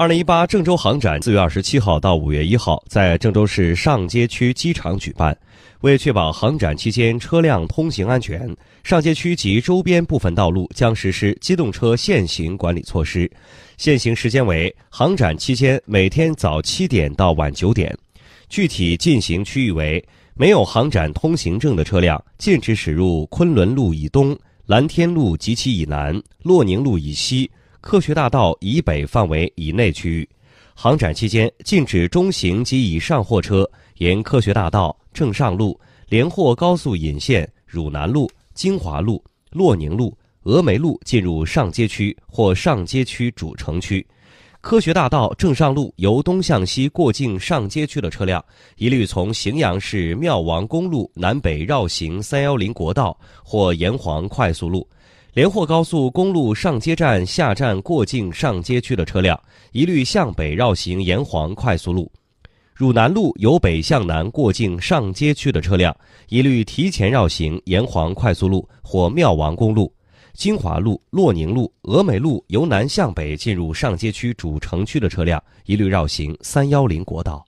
二零一八郑州航展四月二十七号到五月一号在郑州市上街区机场举办。为确保航展期间车辆通行安全，上街区及周边部分道路将实施机动车限行管理措施。限行时间为航展期间每天早七点到晚九点。具体禁行区域为：没有航展通行证的车辆禁止驶入昆仑路以东、蓝天路及其以南、洛宁路以西、科学大道以北范围以内区域。航展期间禁止中型及以上货车沿科学大道。正上路、连霍高速引线、汝南路、金华路、洛宁路、峨眉路进入上街区或上街区主城区；科学大道正上路由东向西过境上街区的车辆，一律从荥阳市庙王公路南北绕行三幺零国道或沿黄快速路；连霍高速公路上街站下站过境上街区的车辆，一律向北绕行沿黄快速路。汝南路由北向南过境上街区的车辆，一律提前绕行沿黄快速路或庙王公路；金华路、洛宁路、峨眉路由南向北进入上街区主城区的车辆，一律绕行三幺零国道。